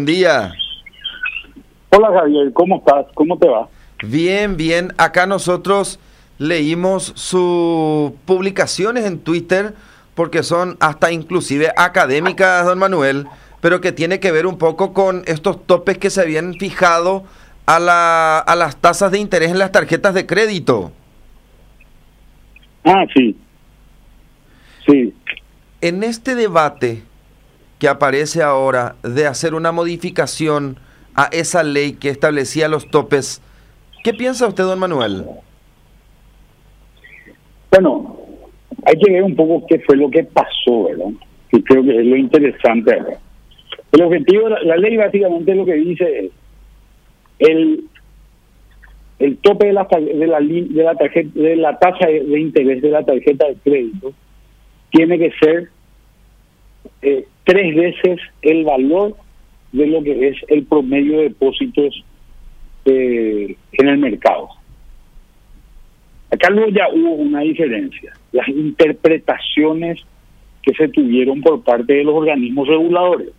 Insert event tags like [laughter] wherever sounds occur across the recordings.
día. Hola Javier, ¿cómo estás? ¿Cómo te va? Bien, bien. Acá nosotros leímos sus publicaciones en Twitter porque son hasta inclusive académicas, don Manuel, pero que tiene que ver un poco con estos topes que se habían fijado a, la, a las tasas de interés en las tarjetas de crédito. Ah, sí. Sí. En este debate que aparece ahora de hacer una modificación a esa ley que establecía los topes, ¿qué piensa usted, don Manuel? Bueno, hay que ver un poco qué fue lo que pasó, ¿verdad? Que creo que es lo interesante. El objetivo, la, la ley básicamente lo que dice es el el tope de la de la, de la tarjeta de la tasa de interés de la tarjeta de crédito tiene que ser eh, tres veces el valor de lo que es el promedio de depósitos eh, en el mercado. Acá luego ya hubo una diferencia. Las interpretaciones que se tuvieron por parte de los organismos reguladores.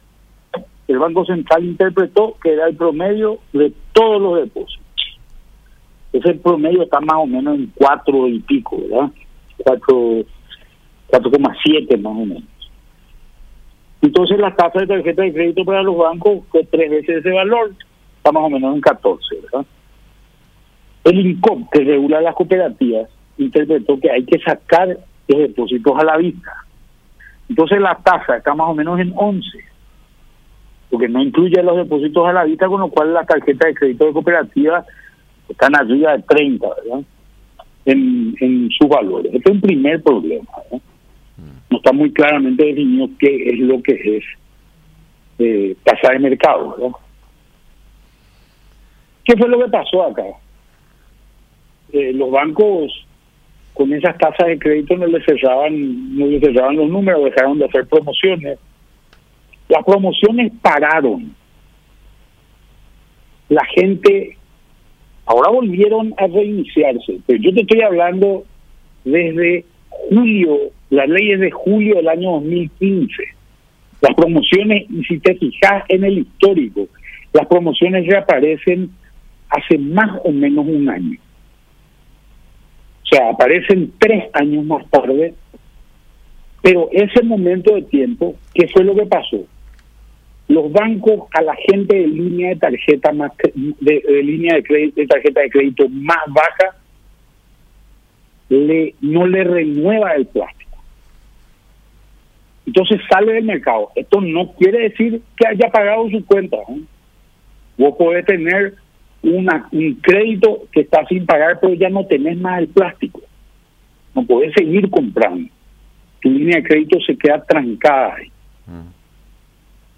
El Banco Central interpretó que era el promedio de todos los depósitos. Ese promedio está más o menos en cuatro y pico, ¿verdad? Cuatro, 4,7 más o menos. Entonces la tasa de tarjeta de crédito para los bancos fue tres veces ese valor, está más o menos en 14, ¿verdad? El INCOP, que regula las cooperativas, interpretó que hay que sacar los depósitos a la vista. Entonces la tasa está más o menos en 11, porque no incluye los depósitos a la vista, con lo cual la tarjeta de crédito de cooperativa están arriba de 30, ¿verdad? En, en sus valores. Este es un primer problema, ¿verdad? No está muy claramente definido qué es lo que es eh, tasa de mercado. ¿verdad? ¿Qué fue lo que pasó acá? Eh, los bancos con esas tasas de crédito no les cerraban, no les cerraban los números, dejaron de hacer promociones. Las promociones pararon. La gente ahora volvieron a reiniciarse. Pero yo te estoy hablando desde julio, la ley es de julio del año 2015. Las promociones, y si te fijas en el histórico, las promociones reaparecen hace más o menos un año. O sea, aparecen tres años más tarde, pero ese momento de tiempo, ¿qué fue lo que pasó? Los bancos a la gente de línea de tarjeta más de línea de, crédito, de tarjeta de crédito más baja le no le renueva el plástico. Entonces sale del mercado. Esto no quiere decir que haya pagado su cuenta. ¿eh? Vos podés tener una, un crédito que está sin pagar, pero ya no tenés más el plástico. No podés seguir comprando. Tu línea de crédito se queda trancada ahí.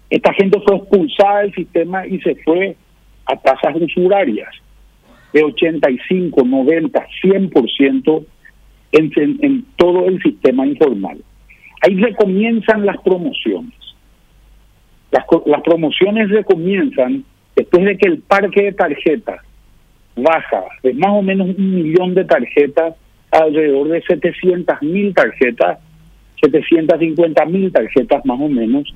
Esta gente fue expulsada del sistema y se fue a tasas usurarias de 85, 90, 100% en, todo el sistema informal. Ahí recomienzan las promociones. Las, las promociones recomienzan después de que el parque de tarjetas baja de más o menos un millón de tarjetas a alrededor de 700 mil tarjetas, 750 mil tarjetas más o menos,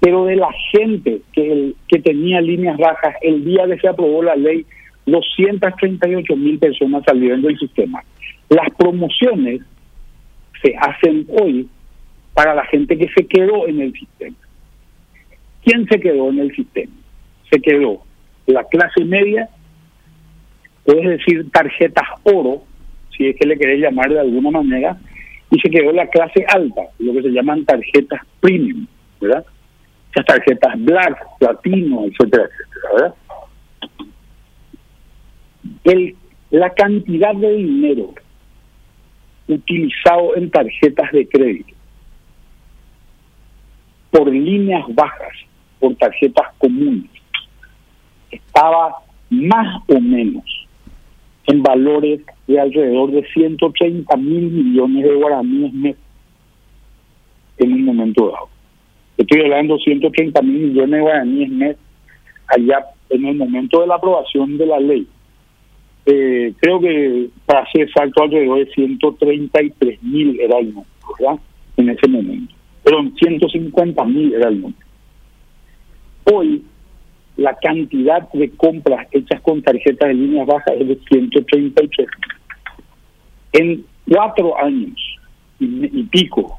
pero de la gente que, que tenía líneas bajas el día que se aprobó la ley, 238 mil personas salieron del sistema. Las promociones se hacen hoy para la gente que se quedó en el sistema. ¿Quién se quedó en el sistema? Se quedó la clase media, puedes decir tarjetas oro, si es que le querés llamar de alguna manera, y se quedó la clase alta, lo que se llaman tarjetas premium, ¿verdad? Esas tarjetas black, platino, etcétera, etcétera, ¿verdad? El, la cantidad de dinero utilizado en tarjetas de crédito. Por líneas bajas, por tarjetas comunes, estaba más o menos en valores de alrededor de 130 mil millones de guaraníes mes en un momento dado. Estoy hablando de 130 mil millones de guaraníes mes allá en el momento de la aprobación de la ley eh, creo que para ser exacto alrededor de 133 mil era el número, ¿verdad? En ese momento. Pero 150 mil era el número. Hoy la cantidad de compras hechas con tarjetas de líneas bajas es de 133. En cuatro años y, pico,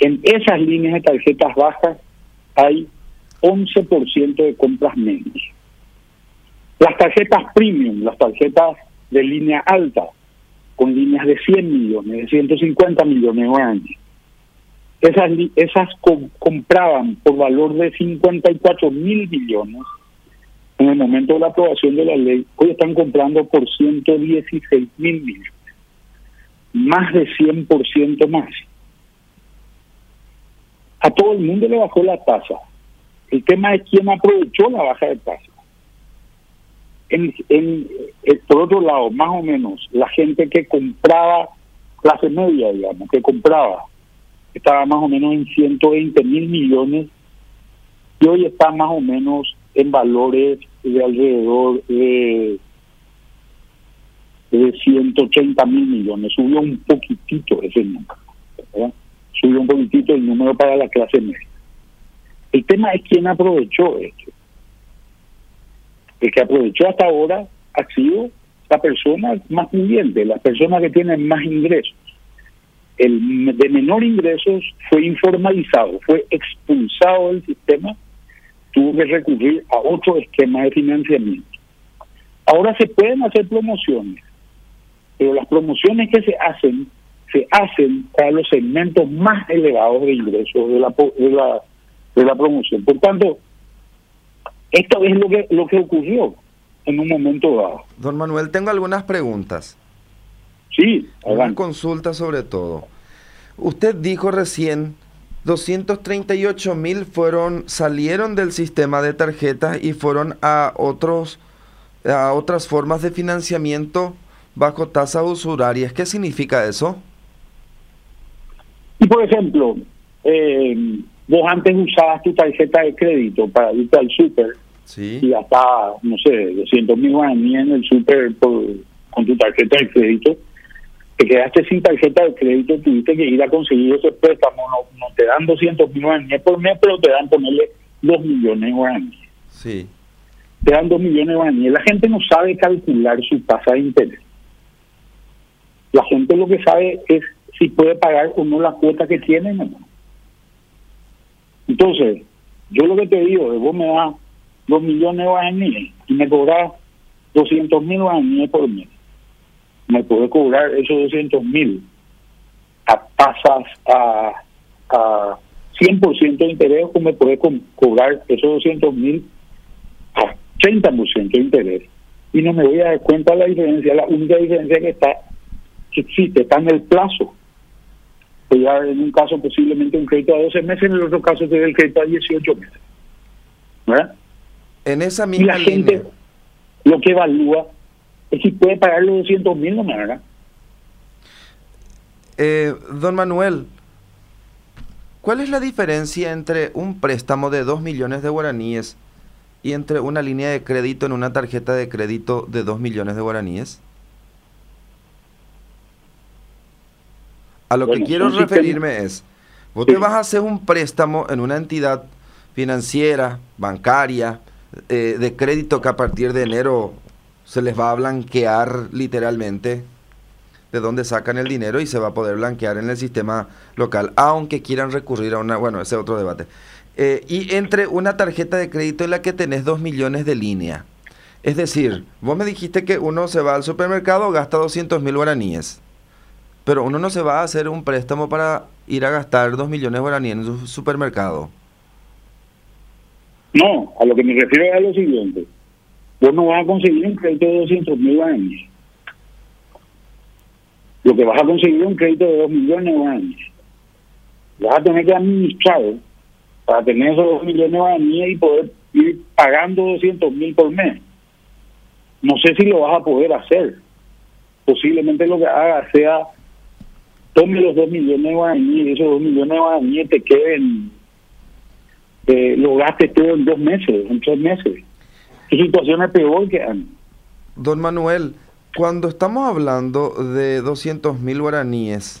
en esas líneas de tarjetas bajas hay 11% de compras menos. Las tarjetas premium, las tarjetas de línea alta, con líneas de 100 millones, de 150 millones de años, esas, esas compraban por valor de 54 mil millones en el momento de la aprobación de la ley, hoy están comprando por 116 mil millones, más de 100% más. A todo el mundo le bajó la tasa. El tema es quién aprovechó la baja de tasa. En, eh, por otro lado, más o menos, la gente que compraba, clase media, digamos, que compraba estaba más o menos en 120 mil millones y hoy está más o menos en valores de alrededor de, de 180 mil millones. Subió un poquitito ese número. Subió un poquitito el número para la clase media. El tema es quién aprovechó esto. El que aprovechó hasta ahora ha sido la persona más pudiente, las personas que tienen más ingresos el de menor ingresos fue informalizado, fue expulsado del sistema, tuvo que recurrir a otro esquema de financiamiento. Ahora se pueden hacer promociones, pero las promociones que se hacen se hacen para los segmentos más elevados de ingresos de la de la, de la promoción. Por tanto, esto es lo que lo que ocurrió en un momento dado. Don Manuel, tengo algunas preguntas. Sí, una consulta sobre todo. Usted dijo recién 238 mil fueron salieron del sistema de tarjetas y fueron a otros a otras formas de financiamiento bajo tasas usurarias. ¿Qué significa eso? Y por ejemplo, eh, vos antes usabas tu tarjeta de crédito para irte al súper sí. y hasta, no sé, 200 mil en el súper con tu tarjeta de crédito te quedaste sin tarjeta de crédito, tuviste que ir a conseguir ese préstamo, no, te dan 200 mil guaraníes por mes, pero te dan ponerle 2 millones de guaraníes. Sí. Te dan 2 millones de guaraníes. La gente no sabe calcular su tasa de interés. La gente lo que sabe es si puede pagar o no la cuota que tiene. Entonces, yo lo que te digo es, vos me das 2 millones de guaraníes y me cobras 200 mil guaraníes por mes me puede cobrar esos 200 mil a tasas a, a 100% de interés o me puede cobrar esos 200 mil a 30% de interés. Y no me voy a dar cuenta de la diferencia. La única diferencia que está existe está en el plazo. Pues ya en un caso posiblemente un crédito a 12 meses, en el otro caso sería el crédito a 18 meses. ¿Verdad? En esa misma y la gente lo que evalúa si puede pagar los 200 mil, no me haga. Eh, don Manuel, ¿cuál es la diferencia entre un préstamo de 2 millones de guaraníes y entre una línea de crédito en una tarjeta de crédito de 2 millones de guaraníes? A lo que quiero referirme es, vos te vas a hacer un préstamo en una entidad financiera, bancaria, eh, de crédito que a partir de enero se les va a blanquear literalmente de dónde sacan el dinero y se va a poder blanquear en el sistema local, aunque quieran recurrir a una, bueno, ese es otro debate. Eh, y entre una tarjeta de crédito en la que tenés dos millones de línea. Es decir, vos me dijiste que uno se va al supermercado, gasta 200 mil guaraníes, pero uno no se va a hacer un préstamo para ir a gastar dos millones de guaraníes en su supermercado. No, a lo que me refiero es a lo siguiente vos no vas a conseguir un crédito de 200 mil años. Lo que vas a conseguir es un crédito de 2 millones de años. Vas a tener que administrar para tener esos 2 millones de años y poder ir pagando 200 mil por mes. No sé si lo vas a poder hacer. Posiblemente lo que haga sea tome los 2 millones de guaraníes y esos 2 millones de guaraníes te queden, eh, lo gastes todo en dos meses, en tres meses situación es peor que Don Manuel, cuando estamos hablando de 200 mil guaraníes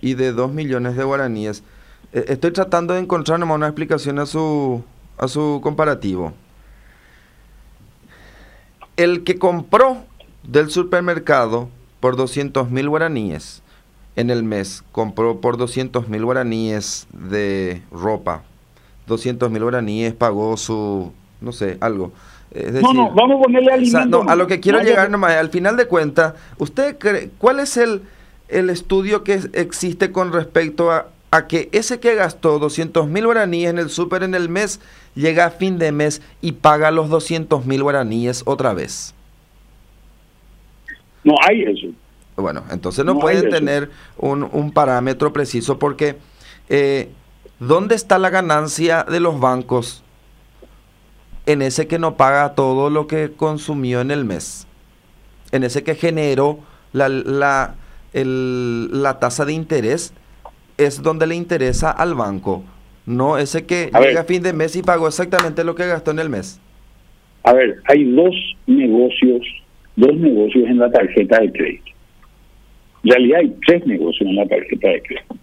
y de 2 millones de guaraníes, eh, estoy tratando de encontrar una explicación a su, a su comparativo. el que compró del supermercado por 200 mil guaraníes en el mes, compró por 200 mil guaraníes de ropa, 200 mil guaraníes pagó su, no sé, algo. no, no, vamos a ponerle alimento. a lo que quiero llegar nomás, al final de cuentas, ¿usted cree, cuál es el, el estudio que existe con respecto a, a que ese que gastó 200 mil guaraníes en el súper en el mes llega a fin de mes y paga los 200 mil guaraníes otra vez? No hay eso. Bueno, entonces no, pueden tener un, un, parámetro preciso porque eh, ¿dónde está la ganancia de los bancos en ese que no paga todo lo que consumió en el mes? En ese que generó la, la, el, la tasa de interés es donde le interesa al banco, no ese que llega a fin de mes y pagó exactamente lo que gastó en el mes. A ver, hay dos negocios, dos negocios en la tarjeta de crédito. En realidad hay tres negocios en la tarjeta de crédito.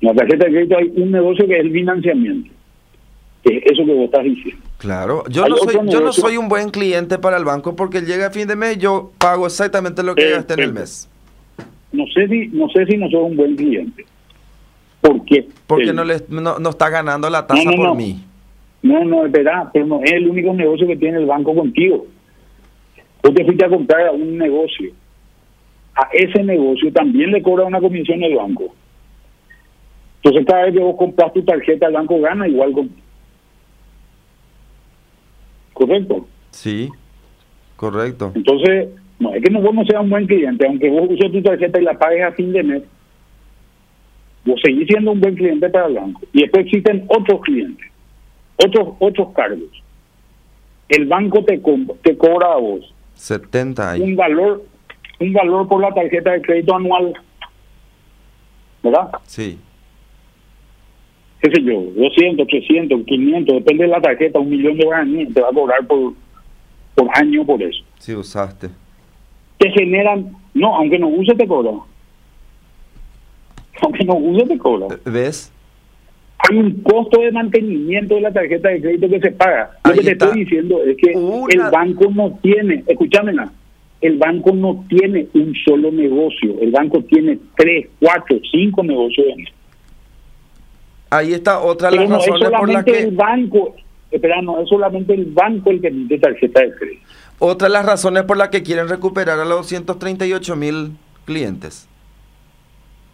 En la tarjeta de crédito hay un negocio que es el financiamiento. Que es eso que vos estás diciendo. Claro, yo no, soy, yo no soy un buen cliente para el banco porque llega a fin de mes yo pago exactamente lo que gasté en el mes no sé si no sé si no soy un buen cliente. ¿Por qué? Porque no, le, no, está ganando la tasa por mí. No, no, es verdad, pero no es el único negocio que tiene el banco contigo. Vos te fuiste a comprar a un negocio. A ese negocio también le cobra una comisión el banco. Entonces cada vez que vos compras tu tarjeta, el banco gana igual con... ¿Correcto? Sí, correcto. Entonces, no, es que no vos no seas un buen cliente, aunque vos uses tu tarjeta y la pagues a fin de mes, vos seguís siendo un buen cliente para el banco. Y después existen otros clientes, otros otros cargos. El banco te, te cobra a vos 70 un valor un valor por la tarjeta de crédito anual. ¿Verdad? Sí. ¿Qué sé yo? 200, 300, 500, depende de la tarjeta, un millón de guaraníes te va a cobrar por, por año por eso. Sí, usaste te generan, no, aunque no use te cobra. Aunque no use te cobra. ¿Ves? Hay un costo de mantenimiento de la tarjeta de crédito que se paga. Lo que te estoy diciendo es que el banco no tiene, escúchamela, el banco no tiene un solo negocio, el banco tiene tres, cuatro, cinco negocios. Ahí está otra de las razones por las que... el banco, espera, no es solamente el banco el que emite tarjeta de crédito. Otra de las razones por las que quieren recuperar a los 238 mil clientes.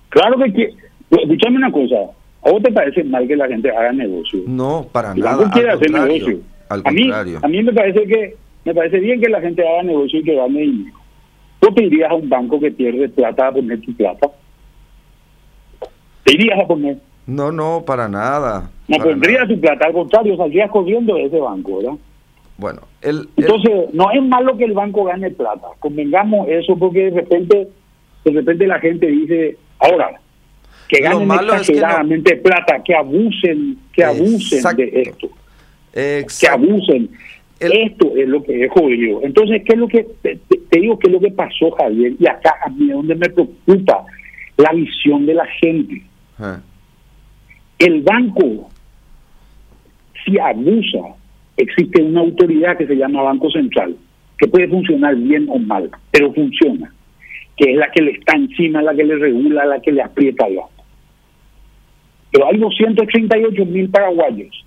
Claro que, escúchame una cosa, ¿a vos te parece mal que la gente haga negocio? No, para nada. quiere hacer negocio. a mí, a mí me parece que me parece bien que la gente haga negocio y que gane dinero. ¿Tú te irías a un banco que pierde plata a poner tu plata? ¿Te irías a poner? No, no, para nada. No pondrías tu plata, al contrario, saldrías corriendo de ese banco, ¿verdad? Bueno, el, entonces no es malo que el banco gane plata, convengamos eso porque de repente, de repente la gente dice, ahora, que ganen exageradamente plata, que abusen, que abusen de esto, que abusen. esto es lo que es jodido. Entonces, ¿qué es lo que te, digo qué es lo que pasó, Javier? Y acá a mí es donde me preocupa la visión de la gente. Ah. El banco, si abusa existe una autoridad que se llama Banco Central, que puede funcionar bien o mal, pero funciona, que es la que le está encima, la que le regula, la que le aprieta al banco. Pero hay 238 mil paraguayos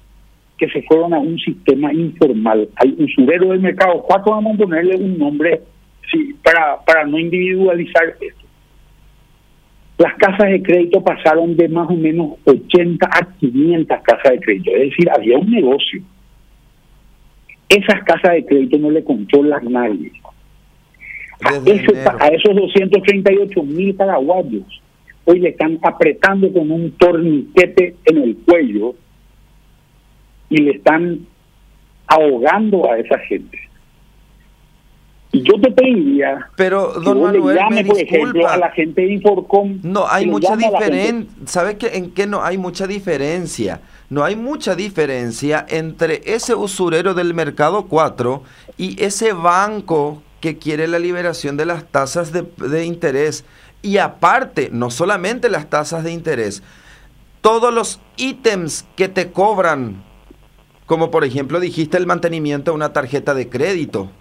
que se fueron a un sistema informal, al usurero del mercado. ¿Cuánto vamos a ponerle un nombre para, para no individualizar esto? Las casas de crédito pasaron de más o menos 80 a 500 casas de crédito, es decir, había un negocio esas casas de crédito no le controlan nadie. A, a esos 238 mil paraguayos hoy le están apretando con un torniquete en el cuello y le están ahogando a esa gente. Yo te pediría pero don Manuel llame, por ejemplo, a la gente de Inforcom. No, hay mucha diferencia. ¿Sabes qué? en qué no hay mucha diferencia? no hay mucha diferencia entre ese usurero del mercado 4 y ese banco que quiere la liberación de las tasas de, interés. Y aparte, no solamente las tasas de interés, todos los ítems que te cobran, como por ejemplo dijiste el mantenimiento de una tarjeta de crédito,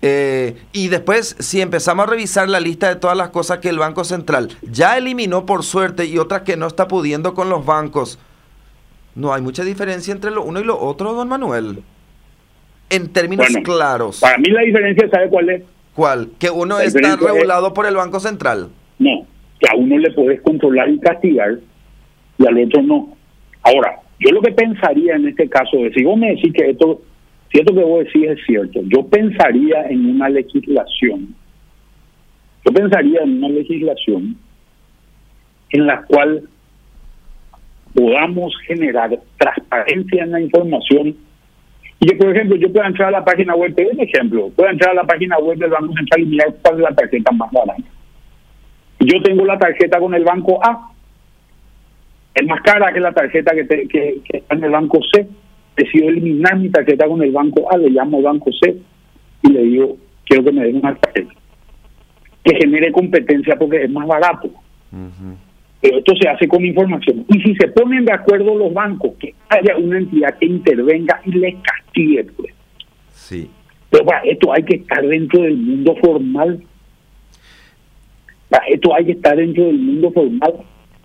Eh, y después, si empezamos a revisar la lista de todas las cosas que el Banco Central ya eliminó por suerte y otras que no está pudiendo con los bancos, no hay mucha diferencia entre lo uno y lo otro, don Manuel. En términos claros. Para mí la diferencia, ¿sabe cuál es? ¿Cuál? Que uno está regulado por el Banco Central. No, que a uno le puedes controlar y castigar y al otro no. Ahora, yo lo que pensaría en este caso es, si vos me decís que esto, si esto que vos decís es cierto, yo pensaría en una legislación, yo pensaría en una legislación en la cual podamos generar transparencia en la información y que, por ejemplo, yo pueda entrar a la página web, te un ejemplo, puedo entrar a la página web del Banco Central y mirar cuál es la tarjeta más barata. Yo tengo la tarjeta con el banco A, es más cara que la tarjeta que, que, está en el banco C. Decido eliminar mi tarjeta con el banco A, le llamo banco C y le digo, quiero que me den una tarjeta que genere competencia porque es más barato. Pero esto se hace con información. Y si se ponen de acuerdo los bancos, que haya una entidad que intervenga y les castigue, pues. Sí. Pero para esto hay que estar dentro del mundo formal. Para esto hay que estar dentro del mundo formal.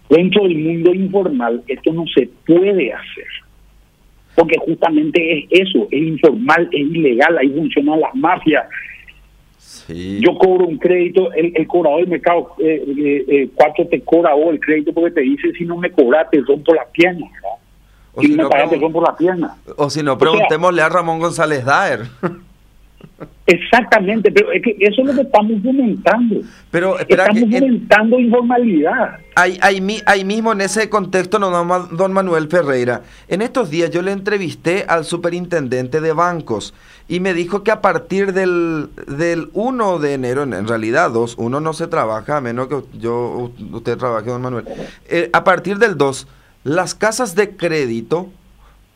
Dentro del mundo informal, esto no se puede hacer. Porque justamente es eso, es informal, es ilegal, ahí funcionan las mafias, yo cobro un crédito, el, el cobrador del mercado eh, eh, eh, cuatro te cobra o el crédito porque te dice si no me cobras te rompo la pierna, O si, no me pagas te rompo la pierna. O si no, preguntémosle a Ramón González Daer. [laughs] Exactamente, pero es que eso es lo que estamos fomentando. Pero estamos fomentando informalidad. Ahí, ahí, ahí, mismo en ese contexto, don Manuel Ferreira, en estos días yo le entrevisté al superintendente de bancos y me dijo que a partir del, del 1 de enero, en, realidad 2, uno no se trabaja, a menos que yo usted trabaje, don Manuel, eh, a partir del 2, las casas de crédito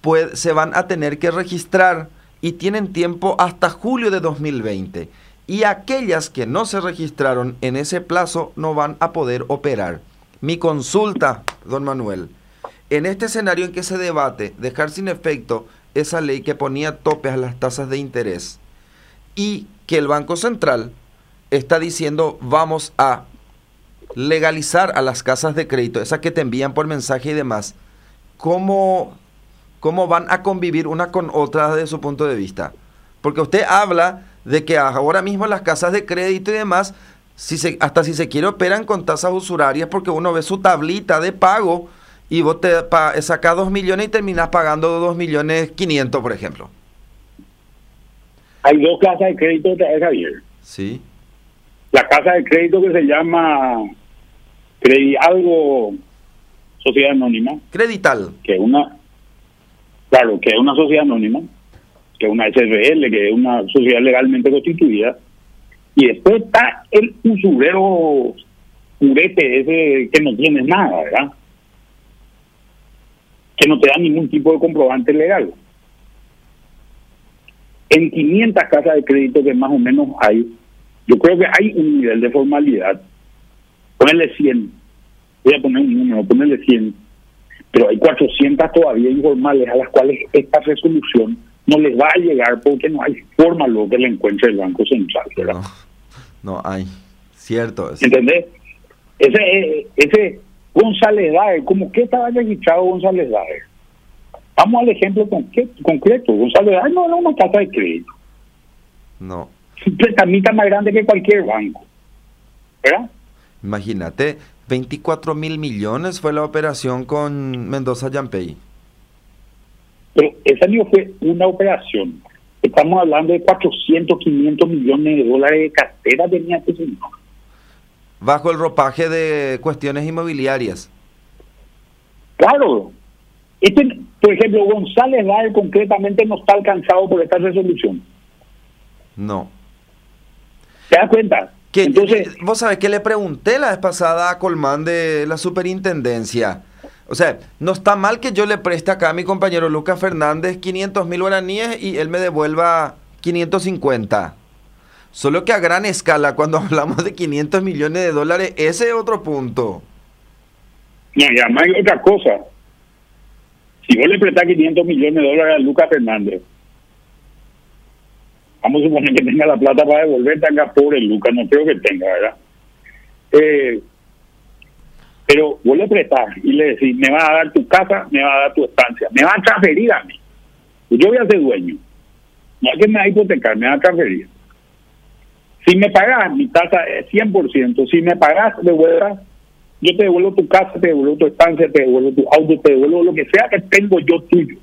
pues, se van a tener que registrar y tienen tiempo hasta julio de 2020. Y aquellas que no se registraron en ese plazo no van a poder operar. Mi consulta, don Manuel, en este escenario en que se debate dejar sin efecto esa ley que ponía topes a las tasas de interés y que el Banco Central está diciendo vamos a legalizar a las casas de crédito, esas que te envían por mensaje y demás, ¿cómo cómo van a convivir una con otra desde su punto de vista. Porque usted habla de que ahora mismo las casas de crédito y demás, si se, hasta si se quiere operan con tasas usurarias porque uno ve su tablita de pago y vos te sacas 2 millones y terminas pagando 2 millones 500, por ejemplo. Hay dos casas de crédito, Javier. Sí. La casa de crédito que se llama algo Sociedad Anónima. Credital. Que una Claro, que es una sociedad anónima, que es una SRL, que es una sociedad legalmente constituida, y después está el usurero purete ese que no tiene nada, ¿verdad? Que no te da ningún tipo de comprobante legal. En 500 casas de crédito que más o menos hay, yo creo que hay un nivel de formalidad. Ponerle 100. Voy a poner un número, ponerle 100 pero hay 400 todavía informales a las cuales esta resolución no les va a llegar porque no hay forma luego que le encuentre el Banco Central. No, no hay, cierto. ¿Entendés? Ese, ese González Daer, ¿cómo que estaba registrado González Daer? Vamos al ejemplo concreto. González Daer no era una casa de crédito. No. Prestamita más grande que cualquier banco. ¿Verdad? Imagínate, 24 mil millones fue la operación con Mendoza Yampey. Pero esa no fue una operación. Estamos hablando de 400, 500 millones de dólares de cartera tenía ese señor. Bajo el ropaje de cuestiones inmobiliarias. Claro. Este, por ejemplo, González Valle concretamente no está alcanzado por esta resolución. No. ¿Te das cuenta? Entonces, vos sabés que le pregunté la vez pasada a Colmán de la superintendencia. O sea, no está mal que yo le preste acá a mi compañero Lucas Fernández 500 mil guaraníes y él me devuelva 550. Solo que a gran escala, cuando [laughs] hablamos de 500 millones de dólares, ese es otro punto. No, y además hay otra cosa. Si vos le prestás 500 millones de dólares a Lucas Fernández vamos a suponer que tenga la plata para devolver, tenga pobre Lucas, no creo que tenga, ¿verdad? Eh, pero vos le prestás y le decís, me va a dar tu casa, me va a dar tu estancia, me va a transferir a mí. Yo voy a ser dueño. No es que me va a hipotecar, me va a transferir. Si me pagas, mi tasa es 100%. Si me pagas de vuelta, yo te devuelvo tu casa, te devuelvo tu estancia, te devuelvo tu auto, te devuelvo lo que sea que tengo yo tuyo.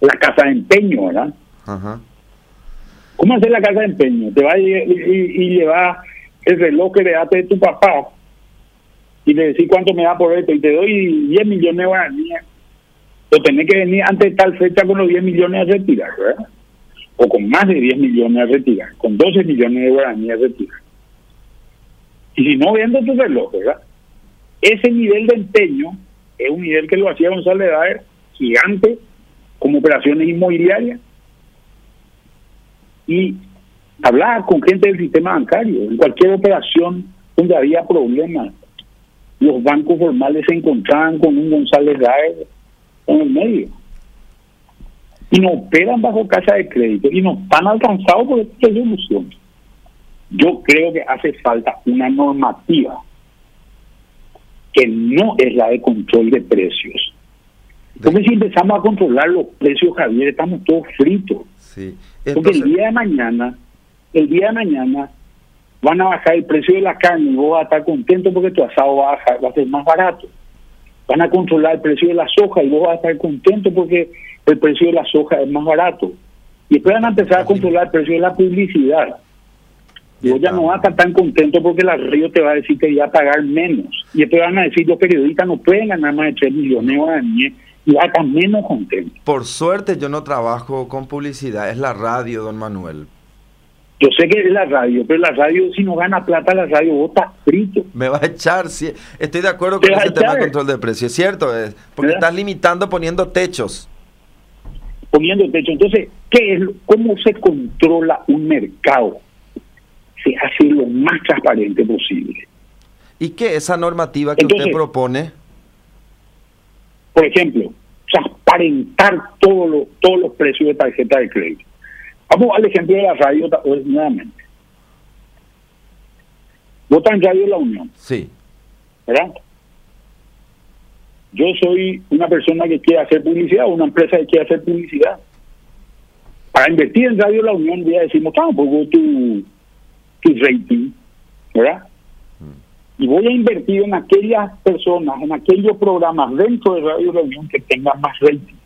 La casa de empeño, ¿verdad? Ajá. ¿Cómo hacer la casa de empeño? Te va y, y, lleva el reloj que le daste de tu papá y le decís cuánto me da por esto y te doy 10 millones de guaraníes. O tenés que venir antes de tal fecha con los 10 millones a retirar, ¿verdad? O con más de 10 millones a retirar, con 12 millones de guaraníes a retirar. Y si no, viendo tu reloj, ¿verdad? Ese nivel de empeño es un nivel que lo hacía González Daer gigante como operaciones inmobiliarias y hablaba con gente del sistema bancario. En cualquier operación donde había problemas, los bancos formales se encontraban con un González Daer en el medio. Y no operan bajo casa de crédito y no están alcanzados por esta resolución. Yo creo que hace falta una normativa que no es la de control de precios. Porque si empezamos a controlar los precios, Javier, estamos todos fritos. Sí. Porque el día de mañana, el día de mañana van a bajar el precio de la carne y vos vas a estar contento porque tu asado va a, va a ser más barato. Van a controlar el precio de la soja y vos vas a estar contento porque el precio de la soja es más barato. Y después van a empezar a controlar el precio de la publicidad. Y vos ya no vas a estar tan contento porque la radio te va a decir que va a pagar menos. Y después van a decir los periodistas no pueden ganar más de 3 millones de años y va a estar menos contento. Por suerte yo no trabajo con publicidad, es la radio, don Manuel. Yo sé que es la radio, pero la radio, si no gana plata, la radio vota frito. Me va a echar, sí. Estoy de acuerdo con ese tema de control de precios, es cierto, es porque estás limitando poniendo techos. Poniendo techos. Entonces, ¿qué es, ¿cómo se controla un mercado? Se hace lo más transparente posible. ¿Y qué esa normativa que usted propone? Por ejemplo, transparentar todos todos los precios de tarjeta de crédito Vamos al ejemplo de la radio nuevamente. Vota en Radio La Unión. Sí. ¿Verdad? Yo soy una persona que quiere hacer publicidad, una empresa que quiere hacer publicidad. Para invertir en Radio La Unión, ya decimos, ah, pues tu, tu rating, ¿verdad? Y voy a invertir en aquellas personas, en aquellos programas dentro de Radio La Unión que tengan más rating.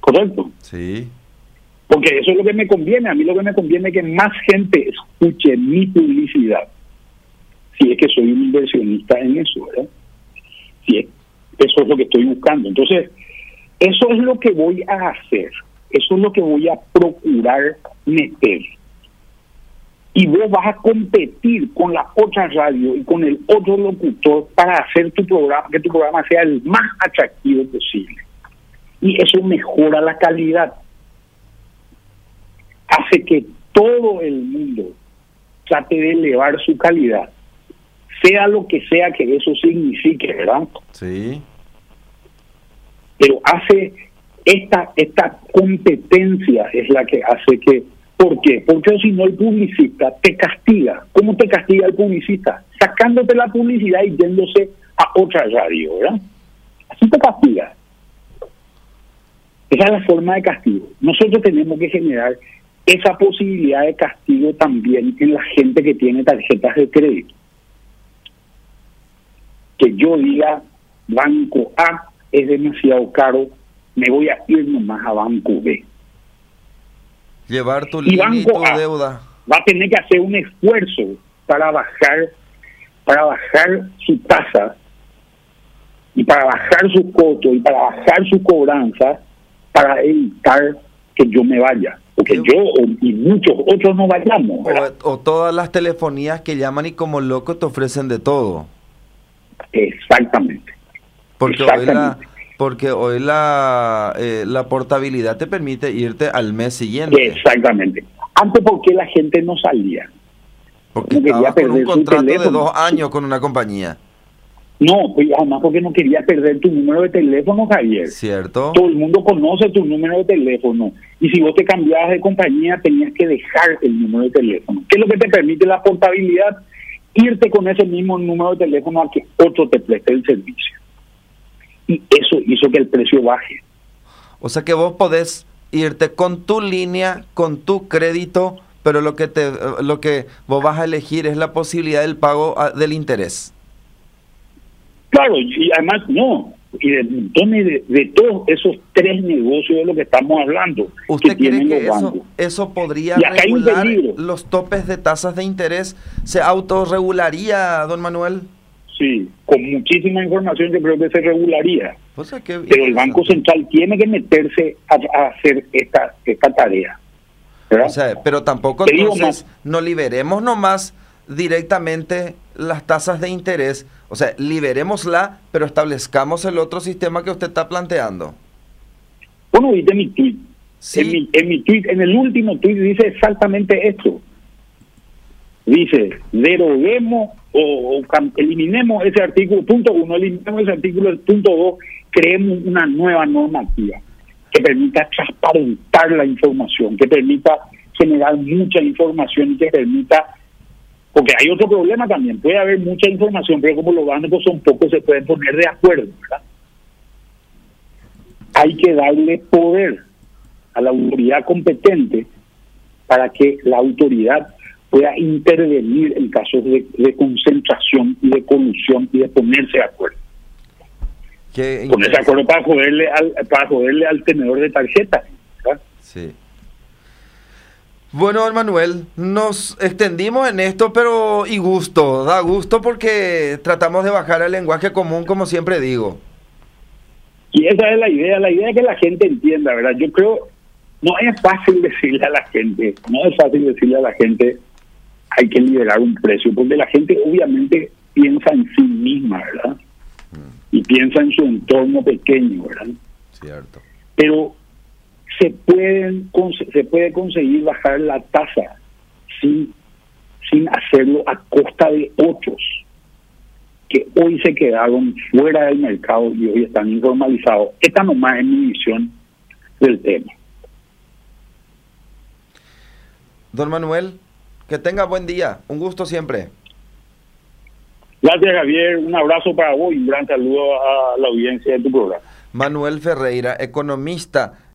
¿Correcto? Sí. Porque eso es lo que me conviene. A mí lo que me conviene es que más gente escuche mi publicidad. Si es que soy un inversionista en eso, ¿verdad? Si eso es lo que estoy buscando. Entonces, eso es lo que voy a hacer. Eso es lo que voy a procurar meter. Y vos vas a competir con la otra radio y con el otro locutor para hacer tu programa, que tu programa sea el más atractivo posible. Y eso mejora la calidad hace que todo el mundo trate de elevar su calidad, sea lo que sea que eso signifique, ¿verdad? Sí. Pero hace esta esta competencia es la que hace que ¿Por qué? Porque si no el publicista te castiga. ¿Cómo te castiga el publicista? Sacándote la publicidad y yéndose a otra radio, ¿verdad? Así te castiga. Esa es la forma de castigo. Nosotros tenemos que generar esa posibilidad de castigo también en la gente que tiene tarjetas de crédito. Que yo diga, banco A es demasiado caro, me voy a ir nomás a banco B. Llevar tu y tu deuda. Va a tener que hacer un esfuerzo para bajar, para bajar su tasa y para bajar su costo y para bajar su cobranza para evitar que yo me vaya porque yo y muchos otros no vayamos. O, todas las telefonías que llaman y como loco te ofrecen de todo. Exactamente. Porque hoy la, porque hoy la, eh, la portabilidad te permite irte al mes siguiente. Exactamente. Antes, porque la gente no salía? Porque estaba con un contrato de dos años con una compañía. No, pues además porque no quería perder tu número de teléfono, Javier. Cierto. Todo el mundo conoce tu número de teléfono. Y si vos te cambiabas de compañía, tenías que dejar el número de teléfono. ¿Qué es lo que te permite la portabilidad? Irte con ese mismo número de teléfono a que otro te preste el servicio. Y eso hizo que el precio baje. O sea que vos podés irte con tu línea, con tu crédito, pero lo que te lo que vos vas a elegir es la posibilidad del pago ah, del interés. Claro, y además no, y de, de, de todos esos tres negocios de lo que estamos hablando. ¿Usted que cree que eso, eso, podría regular los topes de tasas de interés? ¿Se autorregularía, don Manuel? Sí, con muchísima información yo creo que se regularía. Pero el Banco Central tiene que meterse a, hacer esta, esta tarea. O sea, pero tampoco entonces no liberemos nomás directamente las tasas de interés, o sea, liberémosla, pero establezcamos el otro sistema que usted está planteando. Bueno, viste mi tweet. En, mi, en mi tweet, en el último tweet dice exactamente esto. Dice, deroguemos o, eliminemos ese artículo punto uno, eliminemos ese artículo punto dos, creemos una nueva normativa que permita transparentar la información, que permita generar mucha información y que permita porque hay otro problema también, puede haber mucha información, pero como los bancos son pocos, se pueden poner de acuerdo, ¿verdad? Hay que darle poder a la autoridad competente para que la autoridad pueda intervenir en casos de, concentración y de colusión y de ponerse de acuerdo. Ponerse de acuerdo para joderle al, para joderle al tenedor de tarjeta. ¿verdad? Sí. Bueno, Manuel, nos extendimos en esto, pero y gusto, da gusto porque tratamos de bajar el lenguaje común, como siempre digo. Y esa es la idea, la idea es que la gente entienda, ¿verdad? Yo creo, no es fácil decirle a la gente, no es fácil decirle a la gente, hay que liberar un precio, porque la gente obviamente piensa en sí misma, ¿verdad? Y piensa en su entorno pequeño, ¿verdad? Cierto. Pero se pueden se puede conseguir bajar la tasa sin sin hacerlo a costa de otros que hoy se quedaron fuera del mercado y hoy están informalizados. Esta nomás es mi visión del tema. Don Manuel, que tenga buen día. Un gusto siempre. Gracias, Javier. Un abrazo para vos y un gran saludo a la audiencia de tu programa. Manuel Ferreira, economista